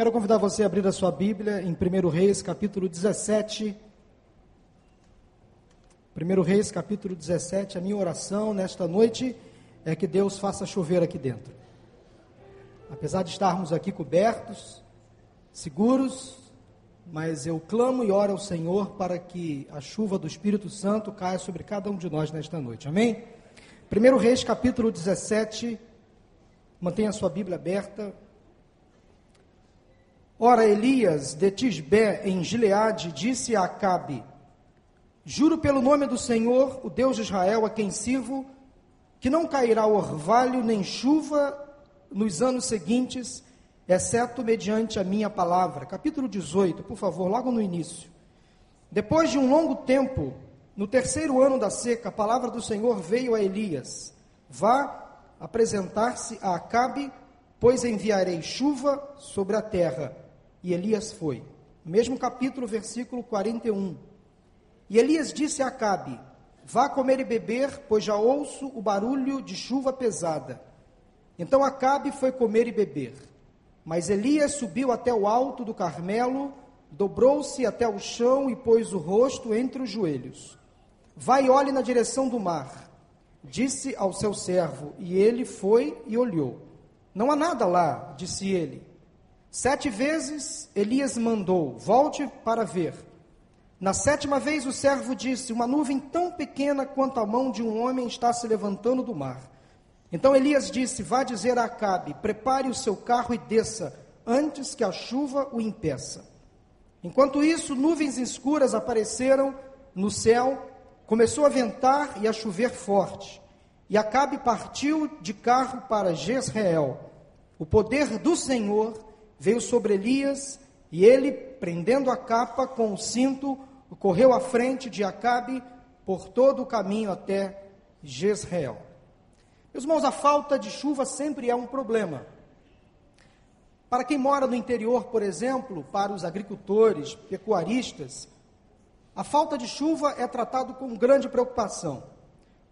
Quero convidar você a abrir a sua Bíblia em 1 Reis, capítulo 17. 1 Reis, capítulo 17. A minha oração nesta noite é que Deus faça chover aqui dentro. Apesar de estarmos aqui cobertos, seguros, mas eu clamo e oro ao Senhor para que a chuva do Espírito Santo caia sobre cada um de nós nesta noite. Amém? 1 Reis, capítulo 17. Mantenha a sua Bíblia aberta. Ora, Elias de Tisbé, em Gileade, disse a Acabe: Juro pelo nome do Senhor, o Deus de Israel, a quem sirvo, que não cairá orvalho nem chuva nos anos seguintes, exceto mediante a minha palavra. Capítulo 18, por favor, logo no início. Depois de um longo tempo, no terceiro ano da seca, a palavra do Senhor veio a Elias: Vá apresentar-se a Acabe, pois enviarei chuva sobre a terra. E Elias foi. Mesmo capítulo, versículo 41. E Elias disse a Acabe: Vá comer e beber, pois já ouço o barulho de chuva pesada. Então Acabe foi comer e beber. Mas Elias subiu até o alto do Carmelo, dobrou-se até o chão e pôs o rosto entre os joelhos. Vai e olhe na direção do mar, disse ao seu servo, e ele foi e olhou. Não há nada lá, disse ele. Sete vezes Elias mandou: Volte para ver. Na sétima vez o servo disse: Uma nuvem tão pequena quanto a mão de um homem está se levantando do mar. Então Elias disse: Vá dizer a Acabe: Prepare o seu carro e desça, antes que a chuva o impeça. Enquanto isso, nuvens escuras apareceram no céu, começou a ventar e a chover forte. E Acabe partiu de carro para Jezreel. O poder do Senhor veio sobre Elias e ele, prendendo a capa com o cinto, correu à frente de Acabe por todo o caminho até Jezreel. Meus irmãos, a falta de chuva sempre é um problema. Para quem mora no interior, por exemplo, para os agricultores, pecuaristas, a falta de chuva é tratado com grande preocupação.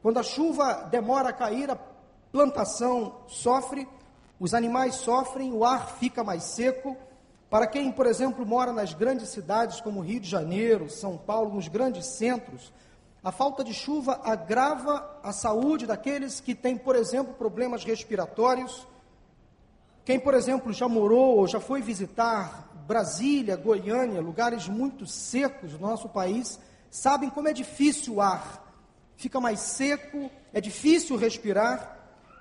Quando a chuva demora a cair, a plantação sofre os animais sofrem, o ar fica mais seco. Para quem, por exemplo, mora nas grandes cidades como Rio de Janeiro, São Paulo, nos grandes centros, a falta de chuva agrava a saúde daqueles que têm, por exemplo, problemas respiratórios. Quem, por exemplo, já morou ou já foi visitar Brasília, Goiânia, lugares muito secos do nosso país, sabem como é difícil o ar. Fica mais seco, é difícil respirar.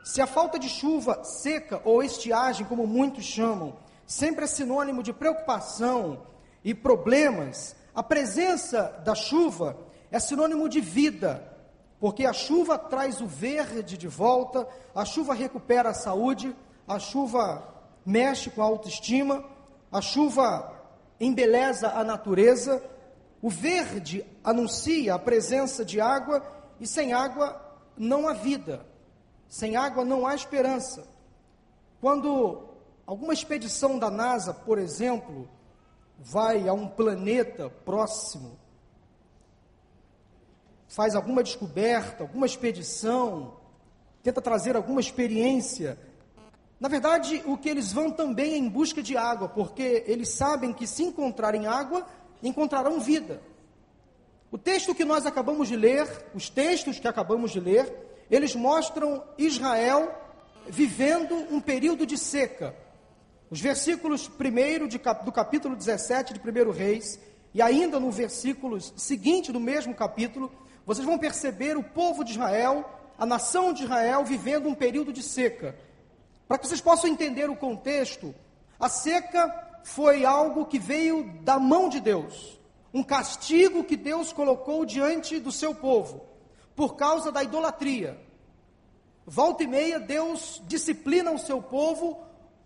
Se a falta de chuva seca ou estiagem, como muitos chamam, sempre é sinônimo de preocupação e problemas, a presença da chuva é sinônimo de vida, porque a chuva traz o verde de volta, a chuva recupera a saúde, a chuva mexe com a autoestima, a chuva embeleza a natureza, o verde anuncia a presença de água e sem água não há vida. Sem água não há esperança. Quando alguma expedição da NASA, por exemplo, vai a um planeta próximo, faz alguma descoberta, alguma expedição, tenta trazer alguma experiência, na verdade, o que eles vão também é em busca de água, porque eles sabem que se encontrarem água, encontrarão vida. O texto que nós acabamos de ler, os textos que acabamos de ler, eles mostram Israel vivendo um período de seca. Os versículos 1 do capítulo 17 de 1 Reis, e ainda no versículo seguinte do mesmo capítulo, vocês vão perceber o povo de Israel, a nação de Israel, vivendo um período de seca. Para que vocês possam entender o contexto, a seca foi algo que veio da mão de Deus, um castigo que Deus colocou diante do seu povo por causa da idolatria. Volta e meia, Deus disciplina o seu povo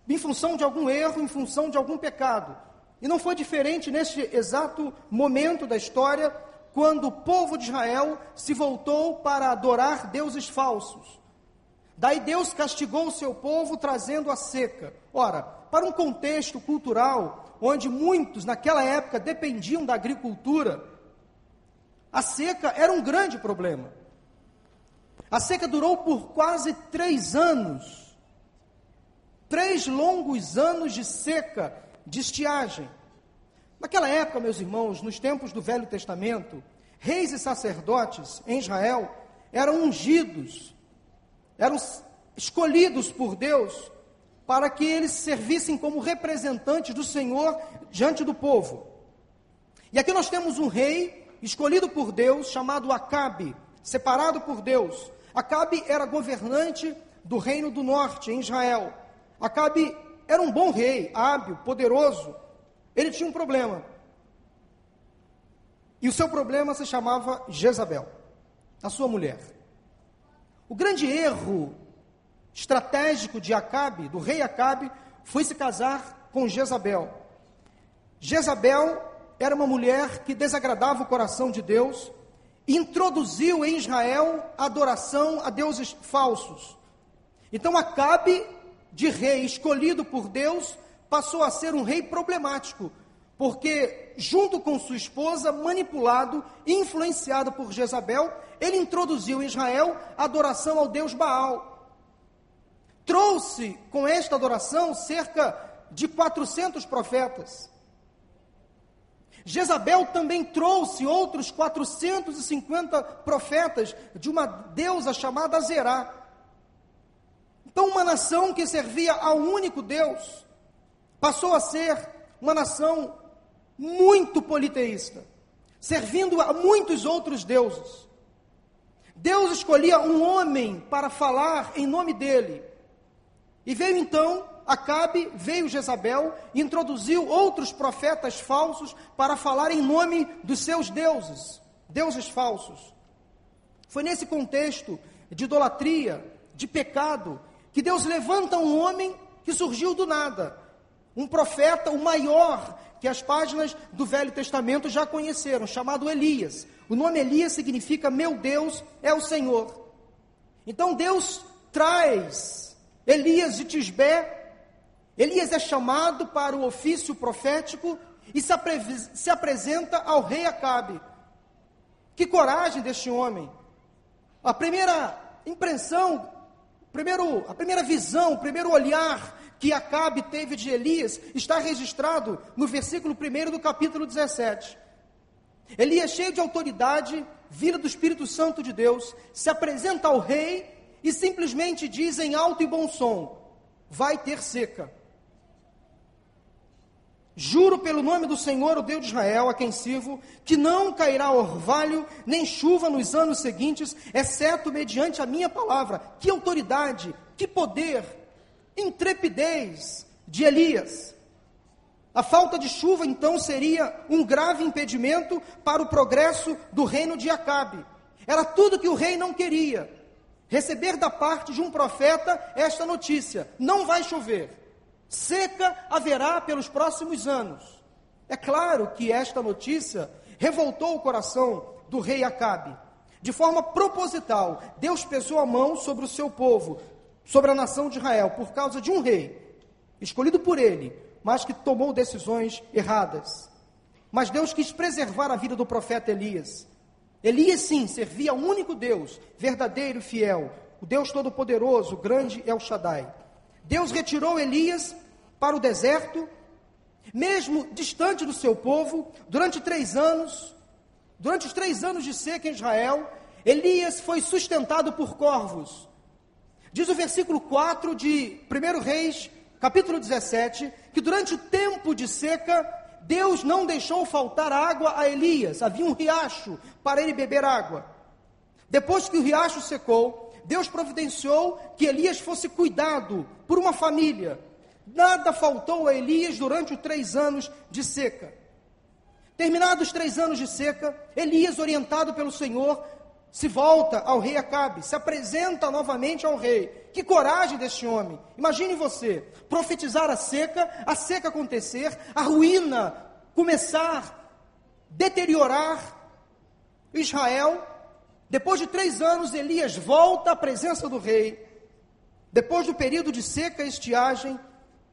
em função de algum erro, em função de algum pecado. E não foi diferente neste exato momento da história, quando o povo de Israel se voltou para adorar deuses falsos. Daí Deus castigou o seu povo trazendo a seca. Ora, para um contexto cultural onde muitos naquela época dependiam da agricultura, a seca era um grande problema. A seca durou por quase três anos. Três longos anos de seca de estiagem. Naquela época, meus irmãos, nos tempos do Velho Testamento, reis e sacerdotes em Israel eram ungidos, eram escolhidos por Deus para que eles servissem como representantes do Senhor diante do povo. E aqui nós temos um rei escolhido por Deus, chamado Acabe, separado por Deus. Acabe era governante do reino do norte, em Israel. Acabe era um bom rei, hábil, poderoso. Ele tinha um problema. E o seu problema se chamava Jezabel, a sua mulher. O grande erro estratégico de Acabe, do rei Acabe, foi se casar com Jezabel. Jezabel era uma mulher que desagradava o coração de Deus introduziu em Israel a adoração a deuses falsos. Então Acabe, de rei escolhido por Deus, passou a ser um rei problemático, porque junto com sua esposa, manipulado e influenciado por Jezabel, ele introduziu em Israel a adoração ao deus Baal trouxe com esta adoração cerca de 400 profetas. Jezabel também trouxe outros 450 profetas de uma deusa chamada Zerá. Então, uma nação que servia ao único Deus passou a ser uma nação muito politeísta, servindo a muitos outros deuses. Deus escolhia um homem para falar em nome dele, e veio então Acabe, veio Jezabel e introduziu outros profetas falsos para falar em nome dos seus deuses, deuses falsos. Foi nesse contexto de idolatria, de pecado, que Deus levanta um homem que surgiu do nada, um profeta, o maior que as páginas do Velho Testamento já conheceram, chamado Elias. O nome Elias significa meu Deus é o Senhor. Então Deus traz Elias de Tisbé, Elias é chamado para o ofício profético e se, apre se apresenta ao rei Acabe. Que coragem deste homem! A primeira impressão, primeiro, a primeira visão, o primeiro olhar que Acabe teve de Elias está registrado no versículo 1 do capítulo 17. Elias, cheio de autoridade, vindo do Espírito Santo de Deus, se apresenta ao rei e simplesmente diz em alto e bom som: vai ter seca. Juro pelo nome do Senhor, o Deus de Israel, a quem sirvo, que não cairá orvalho nem chuva nos anos seguintes, exceto mediante a minha palavra. Que autoridade, que poder, intrepidez de Elias. A falta de chuva, então, seria um grave impedimento para o progresso do reino de Acabe. Era tudo que o rei não queria receber da parte de um profeta esta notícia: não vai chover, seca haverá pelos próximos anos. É claro que esta notícia revoltou o coração do rei Acabe. De forma proposital, Deus pesou a mão sobre o seu povo, sobre a nação de Israel, por causa de um rei, escolhido por ele, mas que tomou decisões erradas. Mas Deus quis preservar a vida do profeta Elias. Elias, sim, servia ao único Deus, verdadeiro e fiel, o Deus Todo-Poderoso, grande El Shaddai. Deus retirou Elias para o deserto, mesmo distante do seu povo, durante três anos. Durante os três anos de seca em Israel, Elias foi sustentado por corvos. Diz o versículo 4 de 1 Reis, capítulo 17, que durante o tempo de seca, Deus não deixou faltar água a Elias, havia um riacho para ele beber água. Depois que o riacho secou, Deus providenciou que Elias fosse cuidado por uma família. Nada faltou a Elias durante os três anos de seca. Terminados os três anos de seca, Elias, orientado pelo Senhor, se volta ao rei Acabe, se apresenta novamente ao rei. Que coragem deste homem! Imagine você, profetizar a seca, a seca acontecer, a ruína começar, deteriorar Israel. Depois de três anos, Elias volta à presença do rei. Depois do período de seca e estiagem,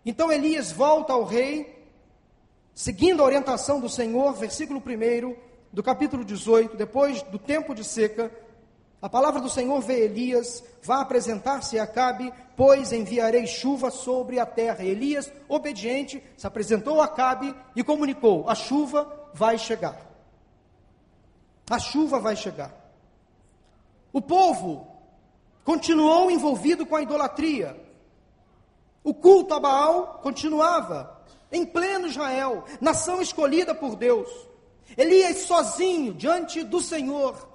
então Elias volta ao rei, seguindo a orientação do Senhor, versículo 1 do capítulo 18, depois do tempo de seca, A palavra do Senhor vê Elias, vá apresentar-se a Acabe, pois enviarei chuva sobre a terra. Elias, obediente, se apresentou a Acabe e comunicou: a chuva vai chegar. A chuva vai chegar. O povo continuou envolvido com a idolatria. O culto a Baal continuava em pleno Israel, nação escolhida por Deus. Elias sozinho diante do Senhor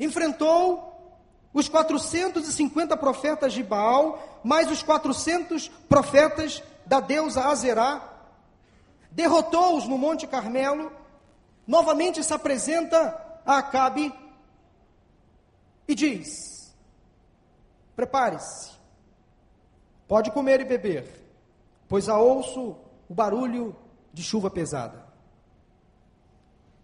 enfrentou os 450 profetas de Baal, mais os 400 profetas da deusa Azerá, derrotou-os no Monte Carmelo, novamente se apresenta a Acabe e diz: Prepare-se, pode comer e beber, pois ouço o barulho de chuva pesada.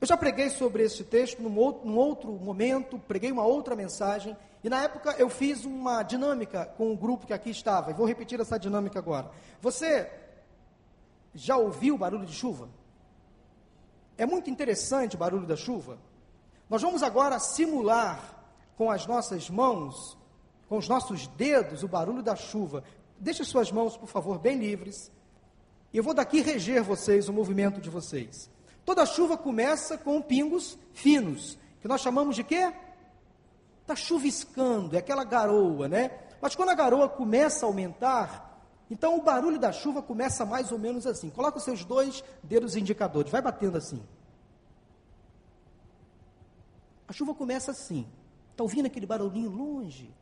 Eu já preguei sobre esse texto num outro, num outro, momento, preguei uma outra mensagem, e na época eu fiz uma dinâmica com o grupo que aqui estava, e vou repetir essa dinâmica agora. Você já ouviu o barulho de chuva? É muito interessante o barulho da chuva. Nós vamos agora simular com as nossas mãos, com os nossos dedos, o barulho da chuva. Deixe suas mãos, por favor, bem livres. E eu vou daqui reger vocês, o movimento de vocês. Toda chuva começa com pingos finos, que nós chamamos de quê? Está chuviscando, é aquela garoa, né? Mas quando a garoa começa a aumentar, então o barulho da chuva começa mais ou menos assim. Coloca os seus dois dedos indicadores, vai batendo assim. A chuva começa assim. Está ouvindo aquele barulhinho longe?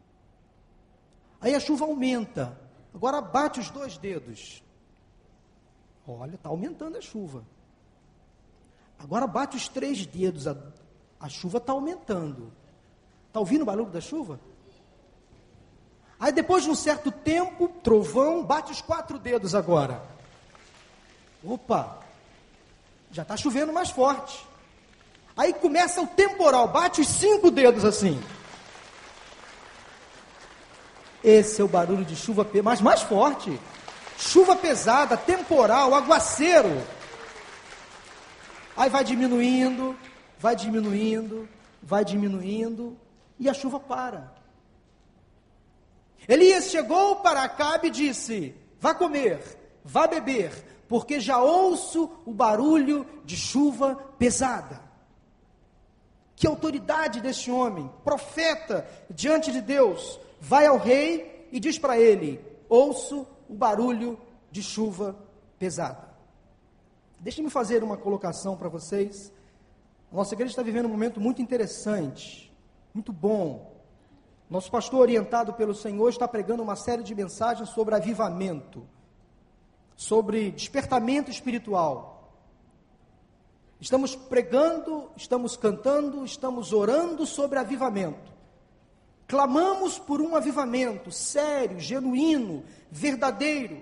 Aí a chuva aumenta. Agora bate os dois dedos. Olha, está aumentando a chuva. Agora bate os três dedos, a, a chuva está aumentando. Está ouvindo o barulho da chuva? Aí depois de um certo tempo, trovão, bate os quatro dedos agora. Opa, já está chovendo mais forte. Aí começa o temporal, bate os cinco dedos assim. Esse é o barulho de chuva, mas mais forte. Chuva pesada, temporal, aguaceiro. Aí vai diminuindo, vai diminuindo, vai diminuindo, e a chuva para. Elias chegou para Acabe e disse: Vá comer, vá beber, porque já ouço o barulho de chuva pesada. Que autoridade desse homem, profeta diante de Deus, vai ao rei e diz para ele: Ouço o barulho de chuva pesada. Deixe-me fazer uma colocação para vocês. A nossa igreja está vivendo um momento muito interessante, muito bom. Nosso pastor, orientado pelo Senhor, está pregando uma série de mensagens sobre avivamento, sobre despertamento espiritual. Estamos pregando, estamos cantando, estamos orando sobre avivamento. Clamamos por um avivamento sério, genuíno, verdadeiro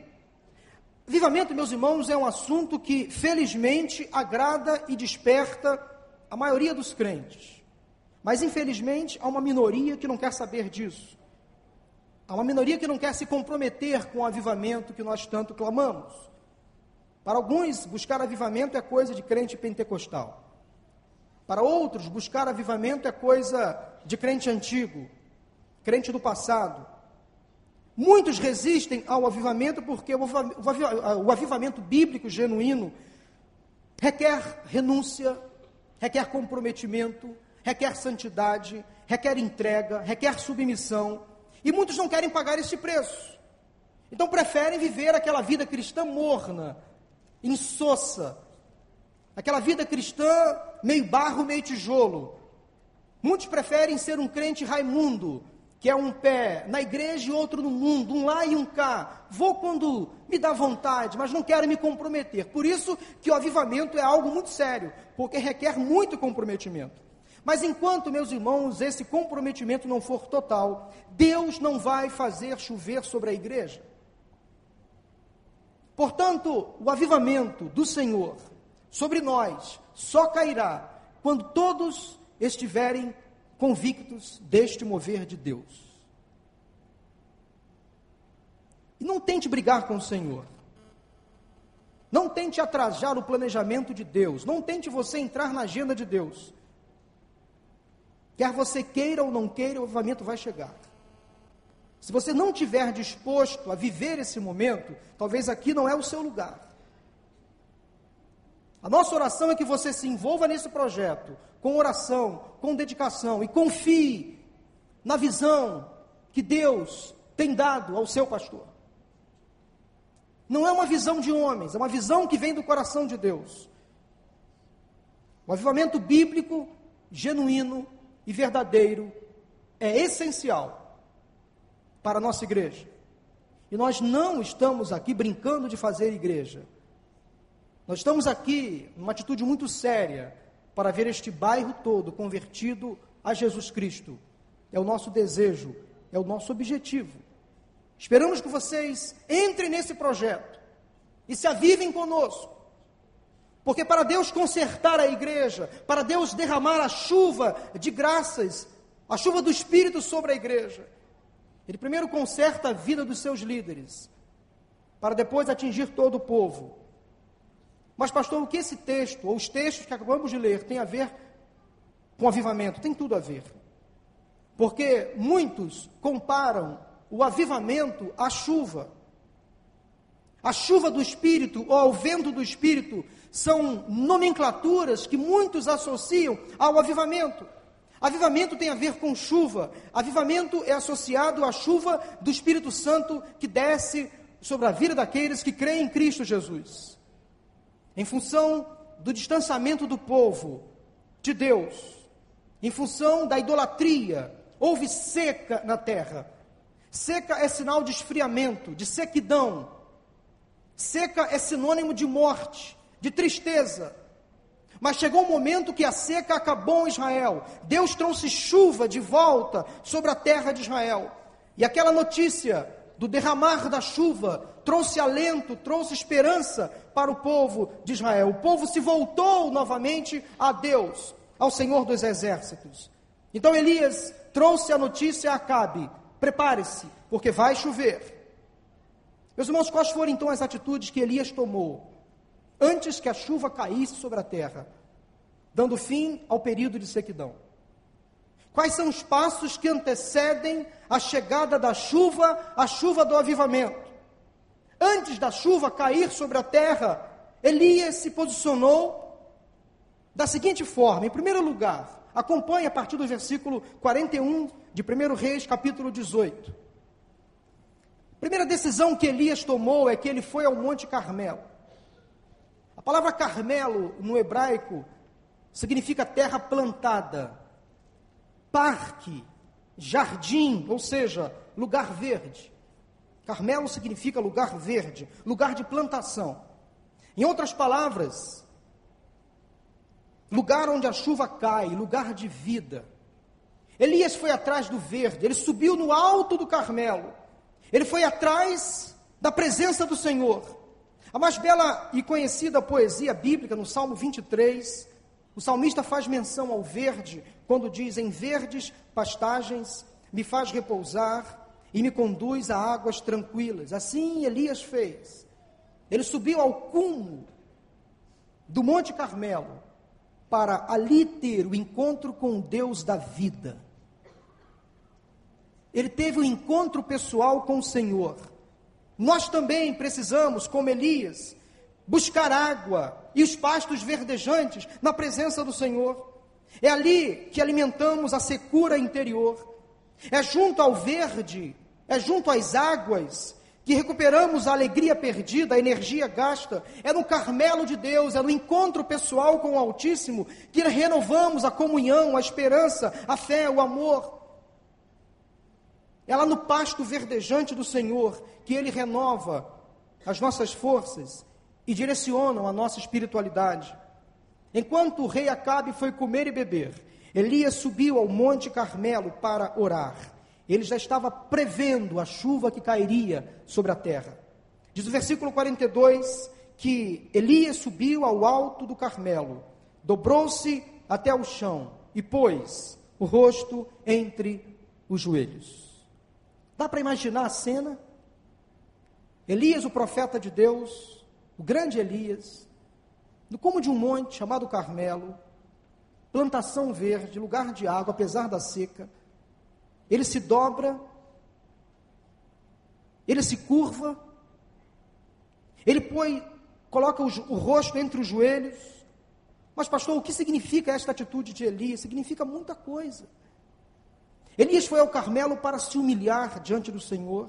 Avivamento, meus irmãos, é um assunto que felizmente agrada e desperta a maioria dos crentes. Mas infelizmente há uma minoria que não quer saber disso. Há uma minoria que não quer se comprometer com o avivamento que nós tanto clamamos. Para alguns, buscar avivamento é coisa de crente pentecostal. Para outros, buscar avivamento é coisa de crente antigo, crente do passado. Muitos resistem ao avivamento porque o avivamento bíblico genuíno requer renúncia, requer comprometimento, requer santidade, requer entrega, requer submissão. E muitos não querem pagar esse preço. Então preferem viver aquela vida cristã morna, insossa, aquela vida cristã meio barro, meio tijolo. Muitos preferem ser um crente raimundo, que é um pé na igreja e outro no mundo, um lá e um cá. Vou quando me dá vontade, mas não quero me comprometer. Por isso que o avivamento é algo muito sério, porque requer muito comprometimento. Mas enquanto, meus irmãos, esse comprometimento não for total, Deus não vai fazer chover sobre a igreja. Portanto, o avivamento do Senhor sobre nós só cairá quando todos estiverem convictos deste mover de Deus. E não tente brigar com o Senhor. Não tente atrasar o planejamento de Deus. Não tente você entrar na agenda de Deus. Quer você queira ou não queira, o avivamento vai chegar. Se você não tiver disposto a viver esse momento, talvez aqui não é o seu lugar. A nossa oração é que você se envolva nesse projeto, com oração, com dedicação e confie na visão que Deus tem dado ao seu pastor. Não é uma visão de homens, é uma visão que vem do coração de Deus. O avivamento bíblico, genuíno e verdadeiro, é essencial para a nossa igreja. E nós não estamos aqui brincando de fazer igreja. Nós estamos aqui numa atitude muito séria para ver este bairro todo convertido a Jesus Cristo. É o nosso desejo, é o nosso objetivo. Esperamos que vocês entrem nesse projeto e se avivem conosco. Porque para Deus consertar a igreja, para Deus derramar a chuva de graças, a chuva do Espírito sobre a igreja, Ele primeiro conserta a vida dos seus líderes, para depois atingir todo o povo. Mas, pastor, o que esse texto, ou os textos que acabamos de ler, tem a ver com avivamento? Tem tudo a ver. Porque muitos comparam o avivamento à chuva. A chuva do Espírito ou ao vento do Espírito são nomenclaturas que muitos associam ao avivamento. Avivamento tem a ver com chuva. Avivamento é associado à chuva do Espírito Santo que desce sobre a vida daqueles que creem em Cristo Jesus em função do distanciamento do povo de Deus, em função da idolatria, houve seca na terra. Seca é sinal de esfriamento, de sequidão. Seca é sinônimo de morte, de tristeza. Mas chegou um momento que a seca acabou em Israel. Deus trouxe chuva de volta sobre a terra de Israel. E aquela notícia do derramar da chuva, trouxe alento, trouxe esperança para o povo de Israel. O povo se voltou novamente a Deus, ao Senhor dos exércitos. Então Elias trouxe a notícia a Acabe: prepare-se, porque vai chover. Meus irmãos, quais foram então as atitudes que Elias tomou antes que a chuva caísse sobre a terra, dando fim ao período de sequidão? Quais são os passos que antecedem a chegada da chuva, a chuva do avivamento? Antes da chuva cair sobre a terra, Elias se posicionou da seguinte forma: em primeiro lugar, acompanhe a partir do versículo 41 de 1 Reis, capítulo 18. A primeira decisão que Elias tomou é que ele foi ao Monte Carmelo. A palavra Carmelo no hebraico significa terra plantada parque, jardim, ou seja, lugar verde. Carmelo significa lugar verde, lugar de plantação. Em outras palavras, lugar onde a chuva cai, lugar de vida. Elias foi atrás do verde, ele subiu no alto do Carmelo, ele foi atrás da presença do Senhor. A mais bela e conhecida poesia bíblica, no Salmo 23, o salmista faz menção ao verde quando diz: Em verdes pastagens me faz repousar e me conduz a águas tranquilas. Assim Elias fez. Ele subiu ao cume do Monte Carmelo para ali ter o encontro com o Deus da vida. Ele teve o um encontro pessoal com o Senhor. Nós também precisamos, como Elias, buscar água e os pastos verdejantes na presença do Senhor. É ali que alimentamos a secura interior. É junto ao verde, é junto às águas que recuperamos a alegria perdida, a energia gasta. É no Carmelo de Deus, é no encontro pessoal com o Altíssimo que renovamos a comunhão, a esperança, a fé, o amor. É lá no pasto verdejante do Senhor que Ele renova as nossas forças e direcionam a nossa espiritualidade. Enquanto o rei Acabe foi comer e beber, Elias subiu ao Monte Carmelo para orar. Ele já estava prevendo a chuva que cairia sobre a terra. Diz o versículo 42 que Elias subiu ao alto do Carmelo, dobrou-se até o chão e pôs o rosto entre os joelhos. Dá para imaginar a cena? Elias, o profeta de Deus, o grande Elias, no como de um monte chamado Carmelo, plantação verde, lugar de água, apesar da seca. Ele se dobra, ele se curva, ele põe, coloca o, o rosto entre os joelhos. Mas, pastor, o que significa esta atitude de Elias? Significa muita coisa. Elias foi ao Carmelo para se humilhar diante do Senhor.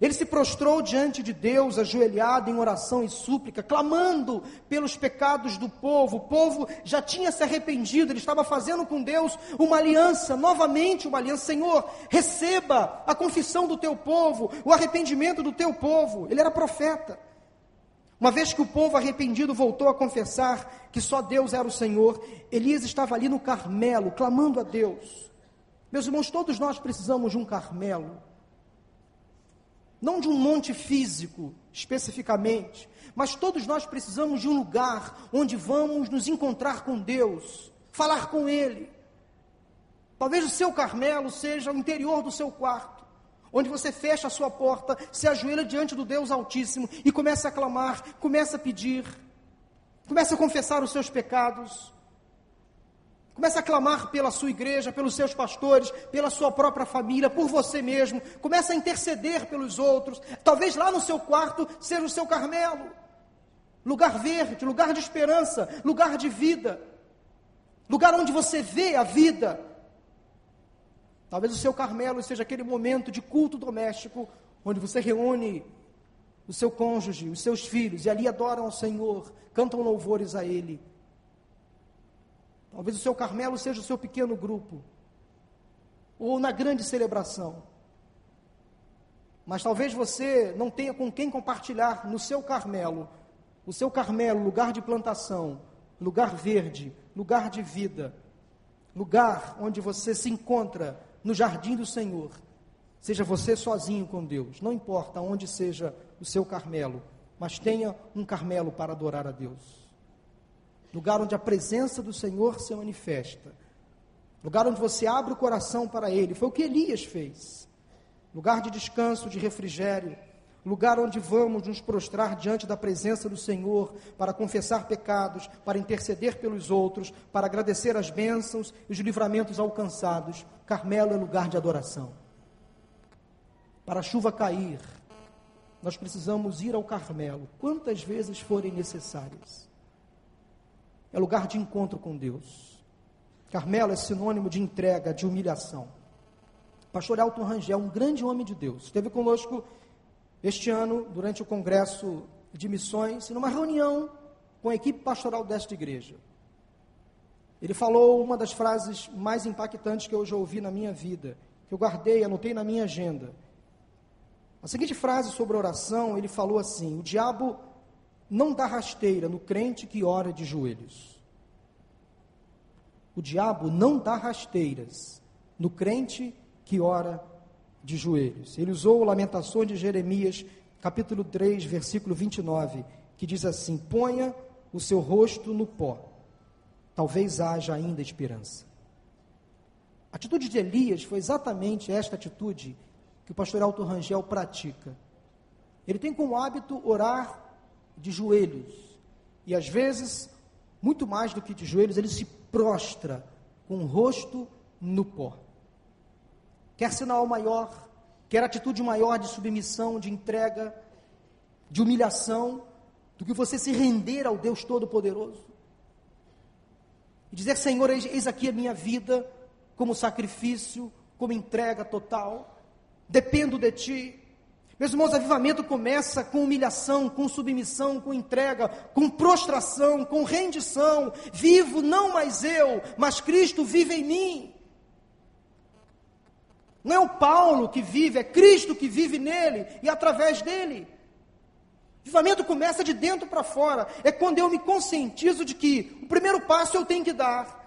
Ele se prostrou diante de Deus, ajoelhado em oração e súplica, clamando pelos pecados do povo. O povo já tinha se arrependido, ele estava fazendo com Deus uma aliança, novamente uma aliança. Senhor, receba a confissão do teu povo, o arrependimento do teu povo. Ele era profeta. Uma vez que o povo arrependido voltou a confessar que só Deus era o Senhor, Elias estava ali no Carmelo, clamando a Deus. Meus irmãos, todos nós precisamos de um Carmelo não de um monte físico especificamente, mas todos nós precisamos de um lugar onde vamos nos encontrar com Deus, falar com Ele. Talvez o seu Carmelo seja o interior do seu quarto, onde você fecha a sua porta, se ajoelha diante do Deus Altíssimo e começa a clamar, começa a pedir, começa a confessar os seus pecados. Comece a clamar pela sua igreja, pelos seus pastores, pela sua própria família, por você mesmo. Comece a interceder pelos outros. Talvez lá no seu quarto seja o seu Carmelo. Lugar verde, lugar de esperança, lugar de vida. Lugar onde você vê a vida. Talvez o seu Carmelo seja aquele momento de culto doméstico, onde você reúne o seu cônjuge, os seus filhos, e ali adoram ao Senhor, cantam louvores a Ele. Talvez o seu Carmelo seja o seu pequeno grupo, ou na grande celebração. Mas talvez você não tenha com quem compartilhar no seu Carmelo, o seu Carmelo, lugar de plantação, lugar verde, lugar de vida, lugar onde você se encontra no jardim do Senhor. Seja você sozinho com Deus, não importa onde seja o seu Carmelo, mas tenha um Carmelo para adorar a Deus lugar onde a presença do Senhor se manifesta, lugar onde você abre o coração para Ele. Foi o que Elias fez. Lugar de descanso, de refrigério, lugar onde vamos nos prostrar diante da presença do Senhor para confessar pecados, para interceder pelos outros, para agradecer as bênçãos e os livramentos alcançados. Carmelo é lugar de adoração. Para a chuva cair, nós precisamos ir ao Carmelo, quantas vezes forem necessárias é lugar de encontro com Deus. Carmelo é sinônimo de entrega, de humilhação. Pastor Elton Rangel, um grande homem de Deus, esteve conosco este ano, durante o congresso de missões, numa reunião com a equipe pastoral desta igreja. Ele falou uma das frases mais impactantes que eu já ouvi na minha vida, que eu guardei, anotei na minha agenda. A seguinte frase sobre oração, ele falou assim: O diabo não dá rasteira no crente que ora de joelhos. O diabo não dá rasteiras no crente que ora de joelhos. Ele usou Lamentações de Jeremias, capítulo 3, versículo 29, que diz assim: Ponha o seu rosto no pó, talvez haja ainda esperança. A atitude de Elias foi exatamente esta atitude que o pastor Alto Rangel pratica. Ele tem como hábito orar de joelhos. E às vezes, muito mais do que de joelhos, ele se prostra com o rosto no pó. Quer sinal maior, quer atitude maior de submissão, de entrega, de humilhação, do que você se render ao Deus Todo-Poderoso. E dizer, Senhor, eis aqui a minha vida como sacrifício, como entrega total. Dependo de Ti. Meus irmãos, avivamento começa com humilhação, com submissão, com entrega, com prostração, com rendição. Vivo não mais eu, mas Cristo vive em mim. Não é o Paulo que vive, é Cristo que vive nele e através dele. Avivamento começa de dentro para fora. É quando eu me conscientizo de que o primeiro passo eu tenho que dar.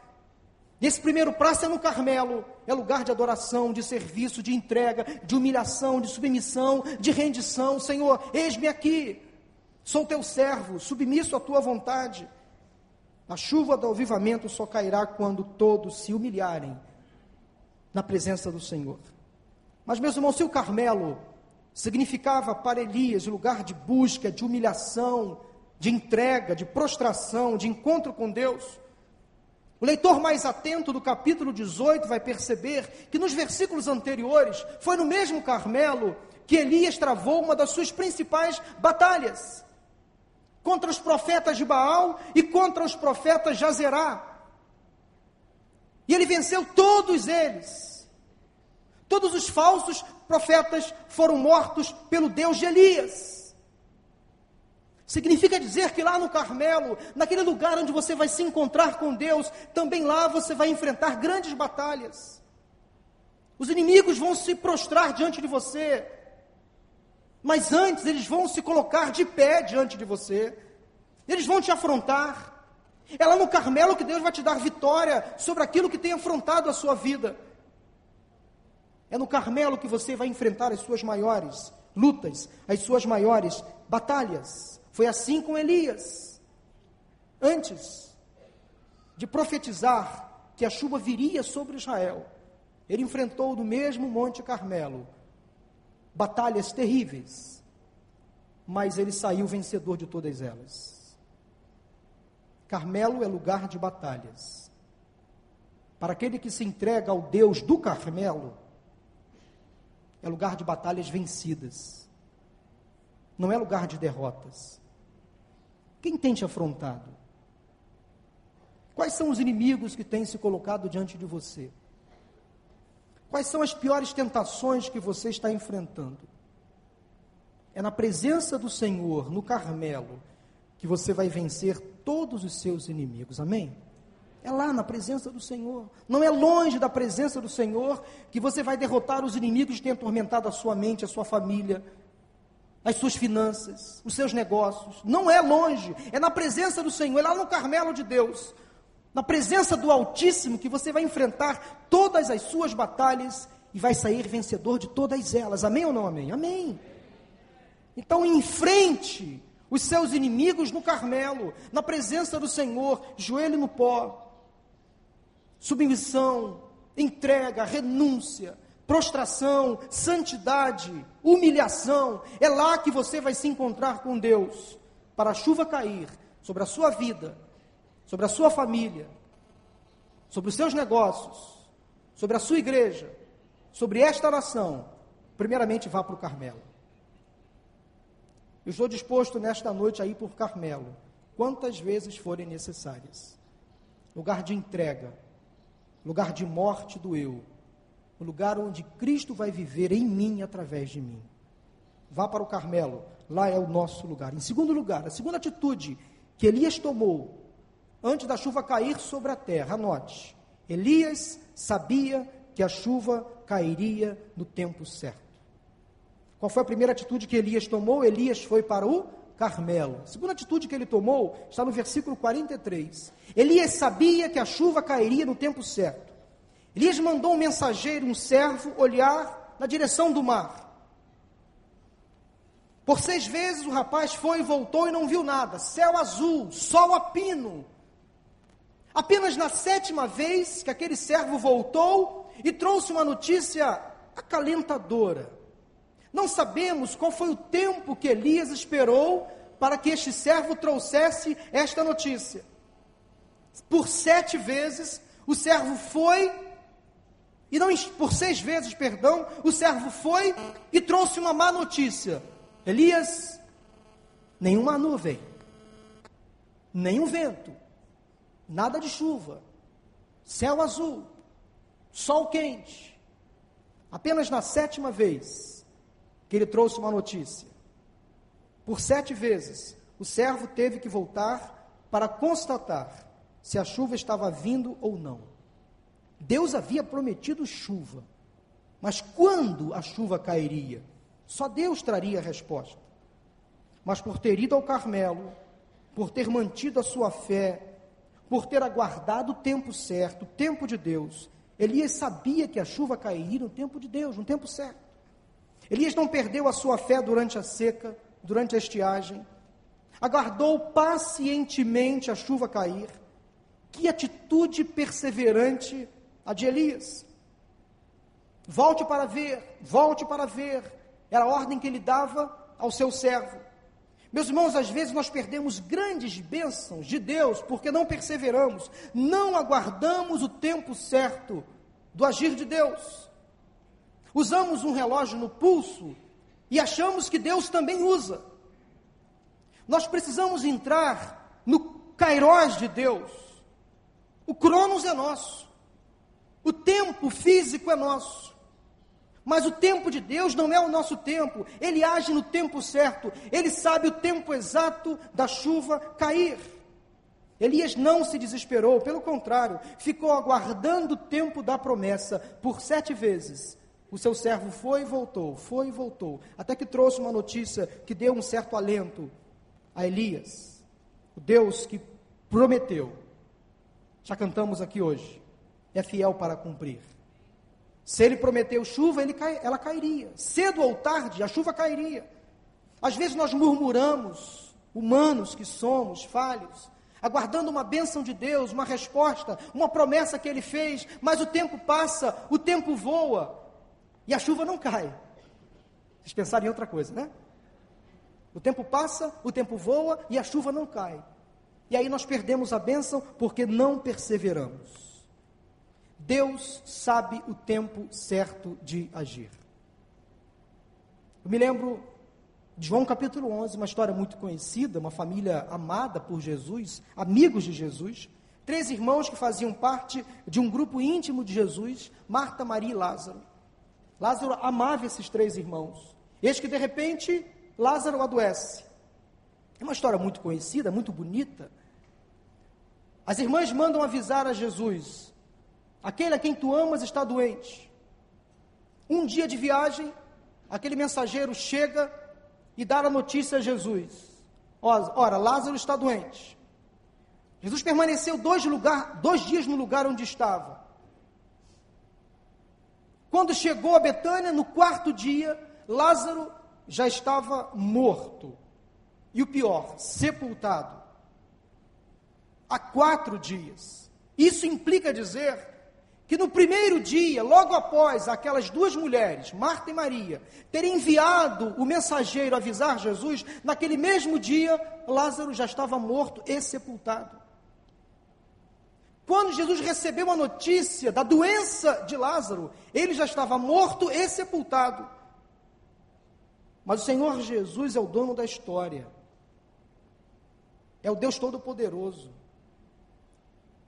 Esse primeiro prazo é no Carmelo, é lugar de adoração, de serviço, de entrega, de humilhação, de submissão, de rendição. Senhor, eis-me aqui, sou teu servo, submisso à tua vontade. A chuva do avivamento só cairá quando todos se humilharem na presença do Senhor. Mas, meus irmãos, se o Carmelo significava para Elias lugar de busca, de humilhação, de entrega, de prostração, de encontro com Deus, O leitor mais atento do capítulo 18 vai perceber que nos versículos anteriores foi no mesmo Carmelo que Elias travou uma das suas principais batalhas contra os profetas de Baal e contra os profetas de Azerá. E ele venceu todos eles. Todos os falsos profetas foram mortos pelo Deus de Elias. Significa dizer que lá no Carmelo, naquele lugar onde você vai se encontrar com Deus, também lá você vai enfrentar grandes batalhas. Os inimigos vão se prostrar diante de você, mas antes eles vão se colocar de pé diante de você, eles vão te afrontar. É lá no Carmelo que Deus vai te dar vitória sobre aquilo que tem afrontado a sua vida. É no Carmelo que você vai enfrentar as suas maiores lutas, as suas maiores batalhas. Foi assim com Elias. Antes de profetizar que a chuva viria sobre Israel, ele enfrentou no mesmo Monte Carmelo batalhas terríveis, mas ele saiu vencedor de todas elas. Carmelo é lugar de batalhas. Para aquele que se entrega ao Deus do Carmelo, é lugar de batalhas vencidas. Não é lugar de derrotas. Quem tem te afrontado? Quais são os inimigos que têm se colocado diante de você? Quais são as piores tentações que você está enfrentando? É na presença do Senhor, no Carmelo, que você vai vencer todos os seus inimigos. Amém? É lá na presença do Senhor. Não é longe da presença do Senhor que você vai derrotar os inimigos que têm atormentado a sua mente, a sua família, as suas finanças, os seus negócios. Não é longe, é na presença do Senhor, é lá no Carmelo de Deus, na presença do Altíssimo, que você vai enfrentar todas as suas batalhas e vai sair vencedor de todas elas. Amém ou não amém? Amém. Então, enfrente os seus inimigos no Carmelo, na presença do Senhor, joelho no pó, submissão, entrega, renúncia prostração, santidade, humilhação. É lá que você vai se encontrar com Deus, para a chuva cair sobre a sua vida, sobre a sua família, sobre os seus negócios, sobre a sua igreja, sobre esta nação. Primeiramente, vá para o Carmelo. Eu estou disposto nesta noite a ir por Carmelo, quantas vezes forem necessárias. Lugar de entrega, lugar de morte do eu o lugar onde Cristo vai viver em mim através de mim. Vá para o Carmelo, lá é o nosso lugar. Em segundo lugar, a segunda atitude que Elias tomou antes da chuva cair sobre a terra, anote. Elias sabia que a chuva cairia no tempo certo. Qual foi a primeira atitude que Elias tomou? Elias foi para o Carmelo. A segunda atitude que ele tomou está no versículo 43. Elias sabia que a chuva cairia no tempo certo. Elias mandou um mensageiro, um servo, olhar na direção do mar. Por seis vezes o rapaz foi e voltou e não viu nada. Céu azul, sol a pino. Apenas na sétima vez que aquele servo voltou e trouxe uma notícia acalentadora. Não sabemos qual foi o tempo que Elias esperou para que este servo trouxesse esta notícia. Por sete vezes o servo foi e não por seis vezes, perdão, o servo foi e trouxe uma má notícia. Elias, nenhuma nuvem, nenhum vento, nada de chuva, céu azul, sol quente. Apenas na sétima vez que ele trouxe uma notícia. Por sete vezes, o servo teve que voltar para constatar se a chuva estava vindo ou não. Deus havia prometido chuva, mas quando a chuva cairia? Só Deus traria a resposta. Mas por ter ido ao Carmelo, por ter mantido a sua fé, por ter aguardado o tempo certo, o tempo de Deus, Elias sabia que a chuva cairia no tempo de Deus, no tempo certo. Elias não perdeu a sua fé durante a seca, durante a estiagem, aguardou pacientemente a chuva cair. Que atitude perseverante a de Elias. Volte para ver, volte para ver. Era a ordem que ele dava ao seu servo. Meus irmãos, às vezes nós perdemos grandes bênçãos de Deus porque não perseveramos, não aguardamos o tempo certo do agir de Deus. Usamos um relógio no pulso e achamos que Deus também usa. Nós precisamos entrar no kairós de Deus. O cronos é nosso. O tempo físico é nosso. Mas o tempo de Deus não é o nosso tempo. Ele age no tempo certo. Ele sabe o tempo exato da chuva cair. Elias não se desesperou, pelo contrário, ficou aguardando o tempo da promessa por sete vezes. O seu servo foi e voltou, foi e voltou, até que trouxe uma notícia que deu um certo alento a Elias, o Deus que prometeu. Já cantamos aqui hoje, é fiel para cumprir. Se ele prometeu chuva, ele ela cairia. Cedo ou tarde, a chuva cairia. Às vezes nós murmuramos, humanos que somos, falhos, aguardando uma bênção de Deus, uma resposta, uma promessa que ele fez, mas o tempo passa, o tempo voa e a chuva não cai. Vocês pensaram em outra coisa, né? O tempo passa, o tempo voa e a chuva não cai. E aí nós perdemos a bênção porque não perseveramos. Deus sabe o tempo certo de agir. Eu me lembro de João capítulo 11, uma história muito conhecida, uma família amada por Jesus, amigos de Jesus, três irmãos que faziam parte de um grupo íntimo de Jesus, Marta, Maria e Lázaro. Lázaro amava esses três irmãos. Eis que de repente Lázaro adoece. É uma história muito conhecida, muito bonita. As irmãs mandam avisar a Jesus: Aquele a quem tu amas está doente. Um dia de viagem, aquele mensageiro chega e dá a notícia a Jesus. Ora, Lázaro está doente. Jesus permaneceu dois, lugar, dois dias no lugar onde estava. Quando chegou a Betânia, no quarto dia, Lázaro já estava morto. E o pior, sepultado. Há quatro dias. Isso implica dizer que no primeiro dia, logo após aquelas duas mulheres, Marta e Maria, terem enviado o mensageiro avisar Jesus, naquele mesmo dia, Lázaro já estava morto e sepultado. Quando Jesus recebeu a notícia da doença de Lázaro, ele já estava morto e sepultado. Mas o Senhor Jesus é o dono da história, é o Deus Todo-Poderoso.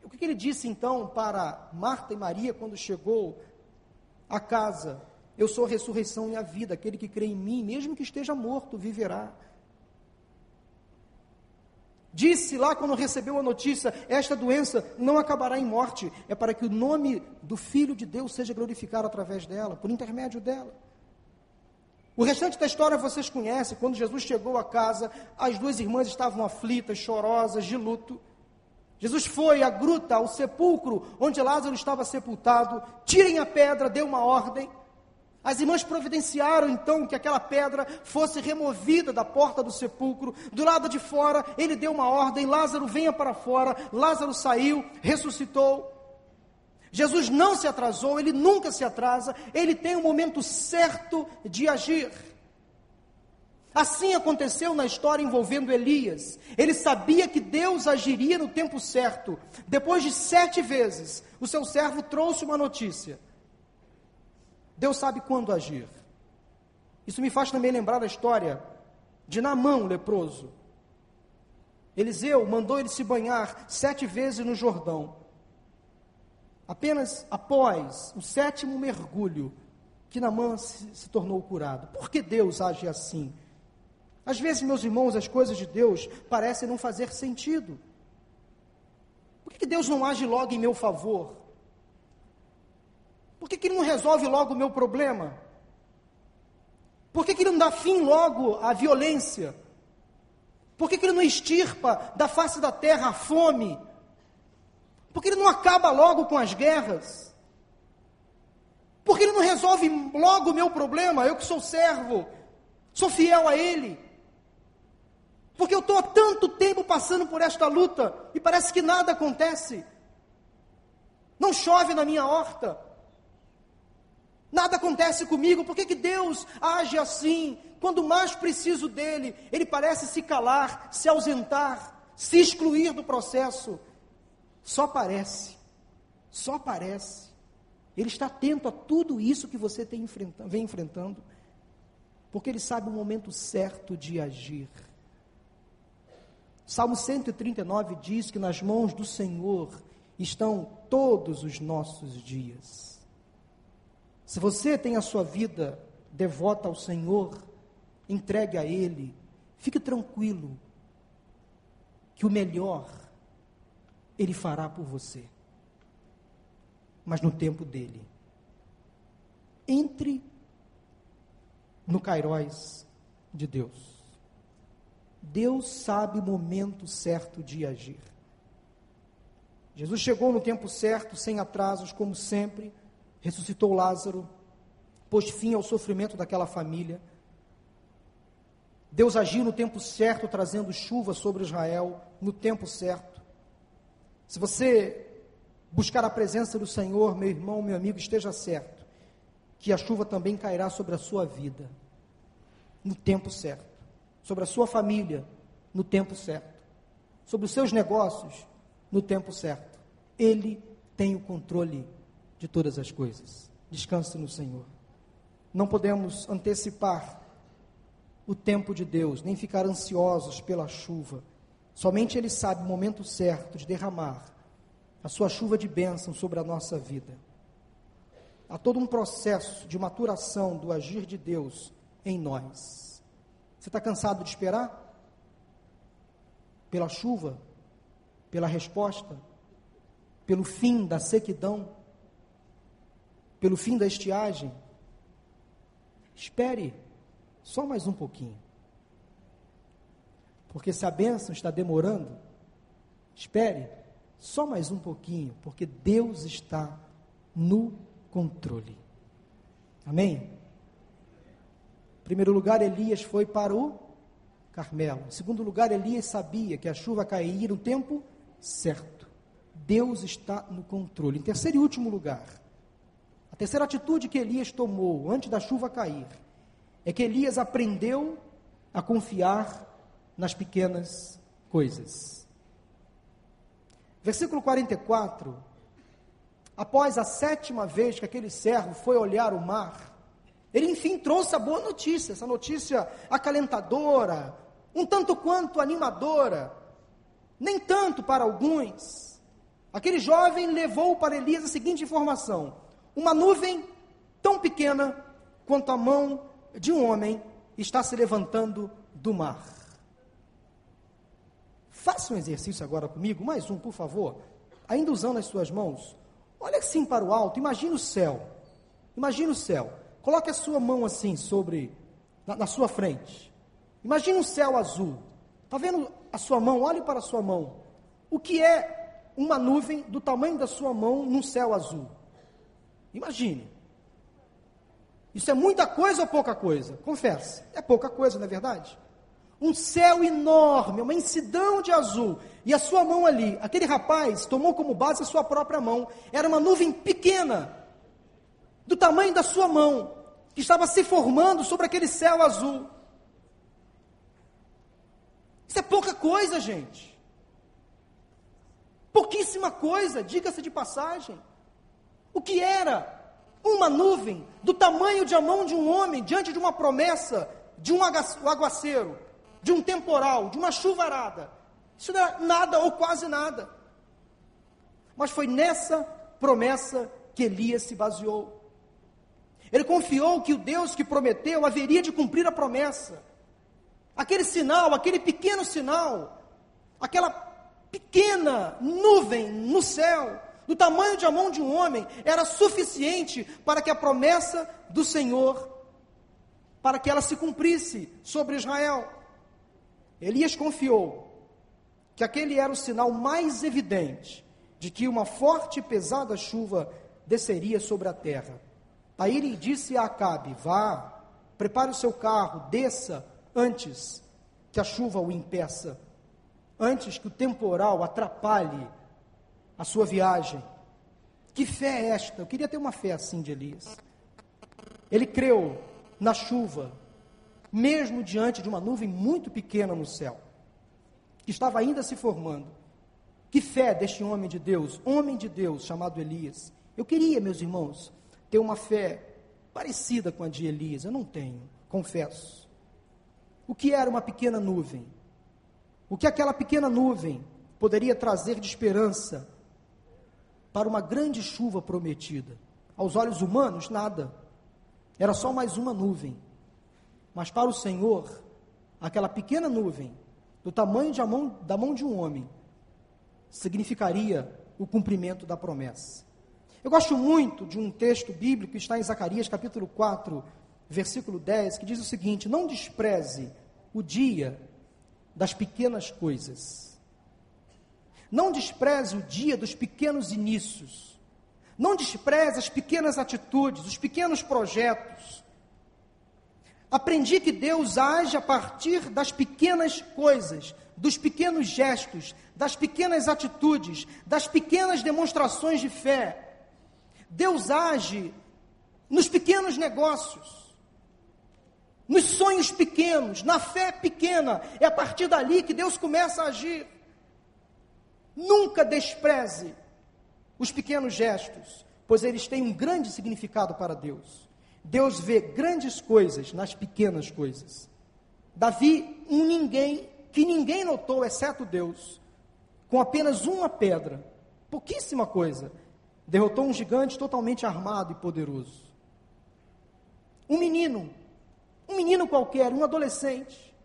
O que ele disse então para Marta e Maria quando chegou à casa? Eu sou a ressurreição e a vida, aquele que crê em mim, mesmo que esteja morto, viverá. Disse lá quando recebeu a notícia: esta doença não acabará em morte, é para que o nome do Filho de Deus seja glorificado através dela, por intermédio dela. O restante da história vocês conhecem. Quando Jesus chegou à casa, as duas irmãs estavam aflitas, chorosas, de luto. Jesus foi à gruta, ao sepulcro, onde Lázaro estava sepultado. Tirem a pedra, deu uma ordem. As irmãs providenciaram então que aquela pedra fosse removida da porta do sepulcro. Do lado de fora, ele deu uma ordem: Lázaro, venha para fora. Lázaro saiu, ressuscitou. Jesus não se atrasou, ele nunca se atrasa, ele tem o momento certo de agir. Assim aconteceu na história envolvendo Elias. Ele sabia que Deus agiria no tempo certo. Depois de sete vezes, o seu servo trouxe uma notícia. Deus sabe quando agir. Isso me faz também lembrar a história de Namão, leproso. Eliseu mandou ele se banhar sete vezes no Jordão. Apenas após o sétimo mergulho, que Namã se, se tornou curado. Por que Deus age assim? Às vezes, meus irmãos, as coisas de Deus parecem não fazer sentido. Por que Deus não age logo em meu favor? Por que, Ele não resolve logo o meu problema? Por que, que Ele não dá fim logo à violência? Por que, que Ele não extirpa da face da terra a fome? Por que Ele não acaba logo com as guerras? Por que Ele não resolve logo o meu problema? Eu que sou servo, sou fiel a Ele. Porque eu estou há tanto tempo passando por esta luta e parece que nada acontece. Não chove na minha horta. Nada acontece comigo, por que, que Deus age assim? Quando mais preciso dele, ele parece se calar, se ausentar, se excluir do processo. Só parece, só parece. Ele está atento a tudo isso que você enfrentando, vem enfrentando, porque ele sabe o momento certo de agir. Salmo 139 diz que nas mãos do Senhor estão todos os nossos dias. Se você tem a sua vida devota ao Senhor, entregue a Ele, fique tranquilo, que o melhor Ele fará por você, mas no tempo dele. Entre no Cairóis de Deus. Deus sabe o momento certo de agir. Jesus chegou no tempo certo, sem atrasos, como sempre ressuscitou Lázaro, pôs fim ao sofrimento daquela família. Deus agiu no tempo certo, trazendo chuva sobre Israel, no tempo certo. Se você buscar a presença do Senhor, meu irmão, meu amigo, esteja certo, que a chuva também cairá sobre a sua vida, no tempo certo, sobre a sua família, no tempo certo, sobre os seus negócios, no tempo certo. Ele tem o controle de todas as coisas. Descanse no Senhor. Não podemos antecipar o tempo de Deus, nem ficar ansiosos pela chuva. Somente Ele sabe o momento certo de derramar a sua chuva de bênção sobre a nossa vida. Há todo um processo de maturação do agir de Deus em nós. Você está cansado de esperar? Pela chuva? Pela resposta? Pelo fim da sequidão? pelo fim da estiagem. Espere só mais um pouquinho. Porque se a bênção está demorando, espere só mais um pouquinho, porque Deus está no controle. Amém? Primeiro lugar, Elias foi para o Carmelo. Em segundo lugar, Elias sabia que a chuva cairia no tempo certo. Deus está no controle. Em terceiro e último lugar, terceira atitude que Elias tomou antes da chuva cair é que Elias aprendeu a confiar nas pequenas coisas. Versículo 44. Após a sétima vez que aquele servo foi olhar o mar, ele enfim trouxe a boa notícia, essa notícia acalentadora, um tanto quanto animadora, nem tanto para alguns. Aquele jovem levou para Elias a seguinte informação: uma nuvem tão pequena quanto a mão de um homem está se levantando do mar. Faça um exercício agora comigo, mais um, por favor. Ainda usando as suas mãos. Olha assim para o alto, imagine o céu. Imagine o céu. Coloque a sua mão assim sobre na, na sua frente. Imagine um céu azul. Está vendo a sua mão? Olhe para a sua mão. O que é uma nuvem do tamanho da sua mão num céu azul? Imagine. Isso é muita coisa ou pouca coisa? Confesse. É pouca coisa, não é verdade? Um céu enorme, uma incidão de azul. E a sua mão ali, aquele rapaz tomou como base a sua própria mão. Era uma nuvem pequena, do tamanho da sua mão, que estava se formando sobre aquele céu azul. Isso é pouca coisa, gente. Pouquíssima coisa, diga-se de passagem. O que era uma nuvem do tamanho de a mão de um homem diante de uma promessa de um aguaceiro, de um temporal, de uma chuvarada. Isso não era nada ou quase nada. Mas foi nessa promessa que Elias se baseou. Ele confiou que o Deus que prometeu haveria de cumprir a promessa. Aquele sinal, aquele pequeno sinal, aquela pequena nuvem no céu, do tamanho de a mão de um homem, era suficiente para que a promessa do Senhor, para que ela se cumprisse sobre Israel. Elias confiou que aquele era o sinal mais evidente de que uma forte e pesada chuva desceria sobre a terra. Aí disse a Acabe: Vá, prepare o seu carro, desça antes que a chuva o impeça, antes que o temporal atrapalhe a sua viagem. Que fé é esta? Eu queria ter uma fé assim de Elias. Ele creu na chuva, mesmo diante de uma nuvem muito pequena no céu, que estava ainda se formando. Que fé deste homem de Deus, homem de Deus chamado Elias. Eu queria, meus irmãos, ter uma fé parecida com a de Elias. Eu não tenho, confesso. O que era uma pequena nuvem? O que aquela pequena nuvem poderia trazer de esperança para uma grande chuva prometida? Aos olhos humanos, nada. Era só mais uma nuvem. Mas para o Senhor, aquela pequena nuvem, do tamanho mão, da mão de um homem, significaria o cumprimento da promessa. Eu gosto muito de um texto bíblico que está em Zacarias capítulo 4, versículo 10, que diz o seguinte: Não despreze o dia das pequenas coisas. Não despreze o dia dos pequenos inícios. Não despreze as pequenas atitudes, os pequenos projetos. Aprendi que Deus age a partir das pequenas coisas, dos pequenos gestos, das pequenas atitudes, das pequenas demonstrações de fé. Deus age nos pequenos negócios nos sonhos pequenos, na fé pequena. É a partir dali que Deus começa a agir. Nunca despreze os pequenos gestos, pois eles têm um grande significado para Deus. Deus vê grandes coisas nas pequenas coisas. Davi, um ninguém, que ninguém notou, exceto Deus, com apenas uma pedra, pouquíssima coisa, derrotou um gigante totalmente armado e poderoso. Um menino um menino qualquer, um adolescente,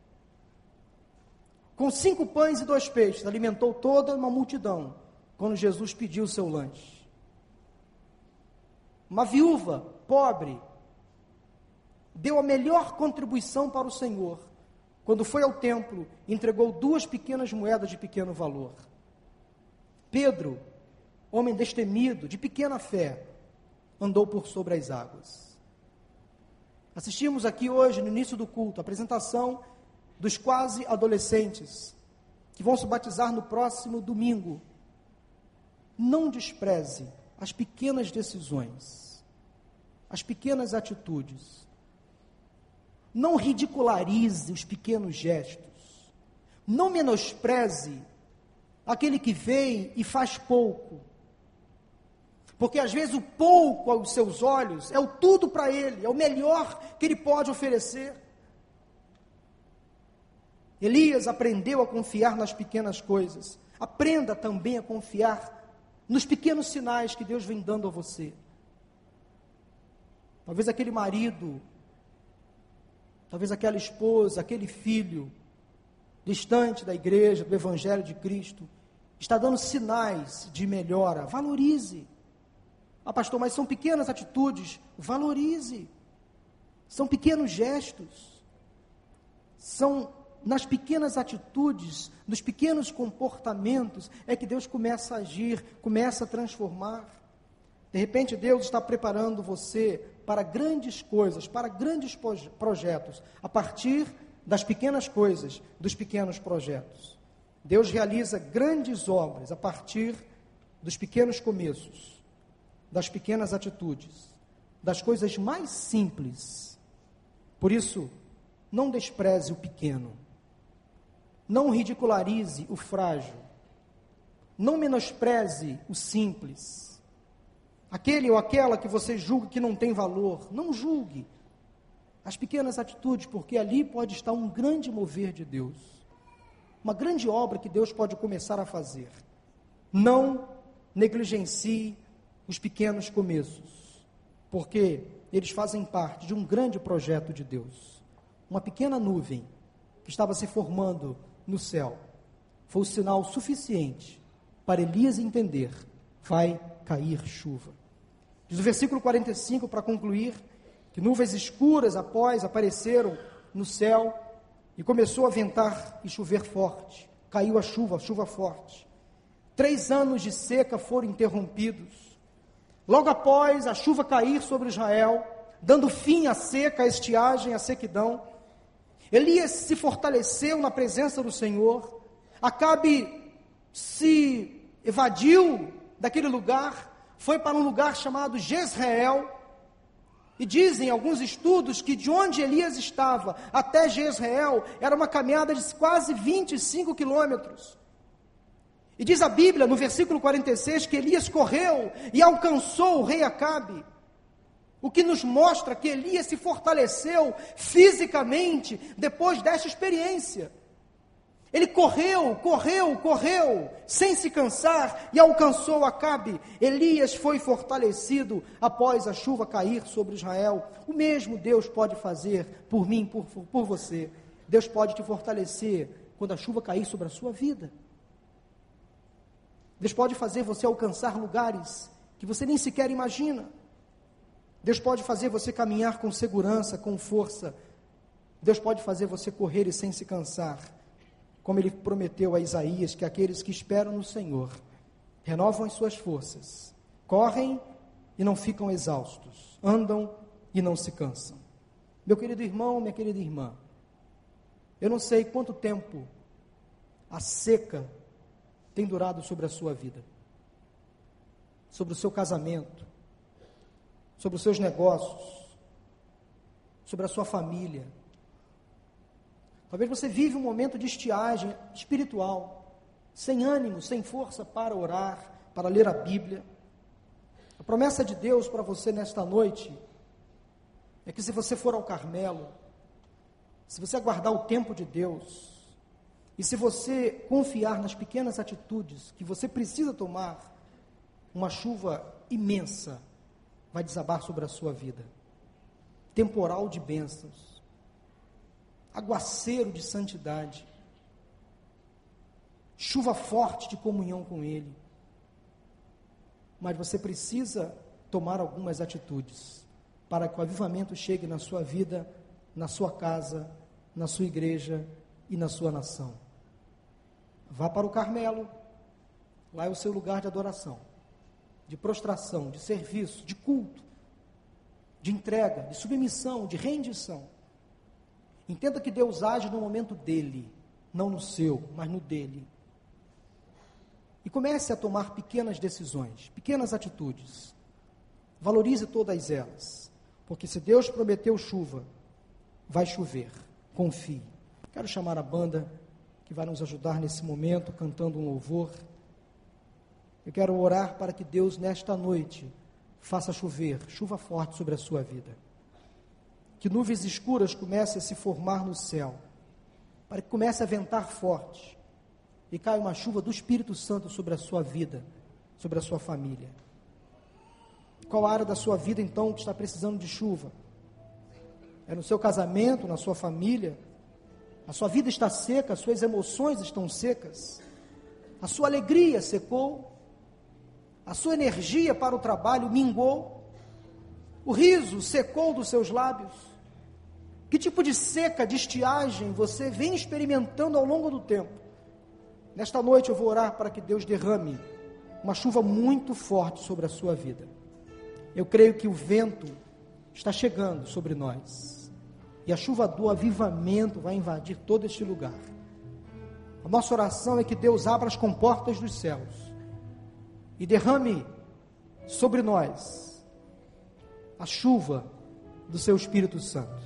com cinco pães e dois peixes, alimentou toda uma multidão quando Jesus pediu o seu lanche. Uma viúva pobre deu a melhor contribuição para o Senhor quando foi ao templo, entregou duas pequenas moedas de pequeno valor. Pedro, homem destemido, de pequena fé, andou por sobre as águas. Assistimos aqui hoje, no início do culto, a apresentação dos quase adolescentes que vão se batizar no próximo domingo. Não despreze as pequenas decisões, as pequenas atitudes. Não ridicularize os pequenos gestos. Não menospreze aquele que vem e faz pouco porque às vezes o pouco aos seus olhos é o tudo para ele, é o melhor que ele pode oferecer. Elias aprendeu a confiar nas pequenas coisas. Aprenda também a confiar nos pequenos sinais que Deus vem dando a você. Talvez aquele marido, talvez aquela esposa, aquele filho, distante da igreja, do Evangelho de Cristo, está dando sinais de melhora. Valorize. Ah, pastor, mas são pequenas atitudes. Valorize. São pequenos gestos. São nas pequenas atitudes, nos pequenos comportamentos, é que Deus começa a agir, começa a transformar. De repente, Deus está preparando você para grandes coisas, para grandes projetos, a partir das pequenas coisas, dos pequenos projetos. Deus realiza grandes obras a partir dos pequenos começos das pequenas atitudes, das coisas mais simples. Por isso, não despreze o pequeno, não ridicularize o frágil, não menospreze o simples. Aquele ou aquela que você julga que não tem valor, não julgue as pequenas atitudes, porque ali pode estar um grande mover de Deus, uma grande obra que Deus pode começar a fazer. Não negligencie os pequenos começos, porque eles fazem parte de um grande projeto de Deus. Uma pequena nuvem que estava se formando no céu foi o sinal suficiente para Elias entender: vai cair chuva. Diz o versículo 45 para concluir que nuvens escuras após apareceram no céu e começou a ventar e chover forte. Caiu a chuva, chuva forte. Três anos de seca foram interrompidos. Logo após a chuva cair sobre Israel, dando fim à seca, à estiagem, à sequidão, Elias se fortaleceu na presença do Senhor, Acabe se evadiu daquele lugar, foi para um lugar chamado Jezreel, E dizem alguns estudos que de onde Elias estava até Jezreel era uma caminhada de quase 25 quilômetros. E diz a Bíblia, no versículo 46, que Elias correu e alcançou o rei Acabe. O que nos mostra que Elias se fortaleceu fisicamente depois desta experiência. Ele correu, correu, correu, sem se cansar e alcançou Acabe. Elias foi fortalecido após a chuva cair sobre Israel. O mesmo Deus pode fazer por mim, por, por você. Deus pode te fortalecer quando a chuva cair sobre a sua vida. Deus pode fazer você alcançar lugares que você nem sequer imagina. Deus pode fazer você caminhar com segurança, com força. Deus pode fazer você correr e sem se cansar como ele prometeu a Isaías, que aqueles que esperam no Senhor renovam as suas forças, correm e não ficam exaustos, andam e não se cansam. Meu querido irmão, minha querida irmã, eu não sei quanto tempo a seca tem durado sobre a sua vida, sobre o seu casamento, sobre os seus negócios, sobre a sua família Talvez você vive um momento de estiagem espiritual, sem ânimo, sem força para orar, para ler a Bíblia. A promessa de Deus para você nesta noite é que se você for ao Carmelo, se você aguardar o tempo de Deus, e se você confiar nas pequenas atitudes que você precisa tomar, uma chuva imensa vai desabar sobre a sua vida temporal de bênçãos aguaceiro de santidade, chuva forte de comunhão com Ele. Mas você precisa tomar algumas atitudes para que o avivamento chegue na sua vida, na sua casa, na sua igreja e na sua nação. Vá para o Carmelo, lá é o seu lugar de adoração, de prostração, de serviço, de culto, de entrega, de submissão, de rendição. Entenda que Deus age no momento dele, não no seu, mas no dele. E comece a tomar pequenas decisões, pequenas atitudes. Valorize todas elas, porque se Deus prometeu chuva, vai chover. Confie. Quero chamar a banda vai nos ajudar nesse momento, cantando um louvor. Eu quero orar para que Deus, nesta noite, faça chover, chuva forte sobre a sua vida que nuvens escuras comecem a se formar no céu, para que comece a ventar forte e caia uma chuva do Espírito Santo sobre a sua vida, sobre a sua família. Qual área da sua vida então que está precisando de chuva? É no seu casamento, na sua família? A sua vida está seca, as suas emoções estão secas, a sua alegria secou, a sua energia para o trabalho mingou, o riso secou dos seus lábios. Que tipo de seca, de estiagem você vem experimentando ao longo do tempo? Nesta noite eu vou orar para que Deus derrame uma chuva muito forte sobre a sua vida. Eu creio que o vento está chegando sobre nós. E a chuva do avivamento vai invadir todo este lugar. A nossa oração é que Deus abra as comportas dos céus e derrame sobre nós a chuva do seu Espírito Santo.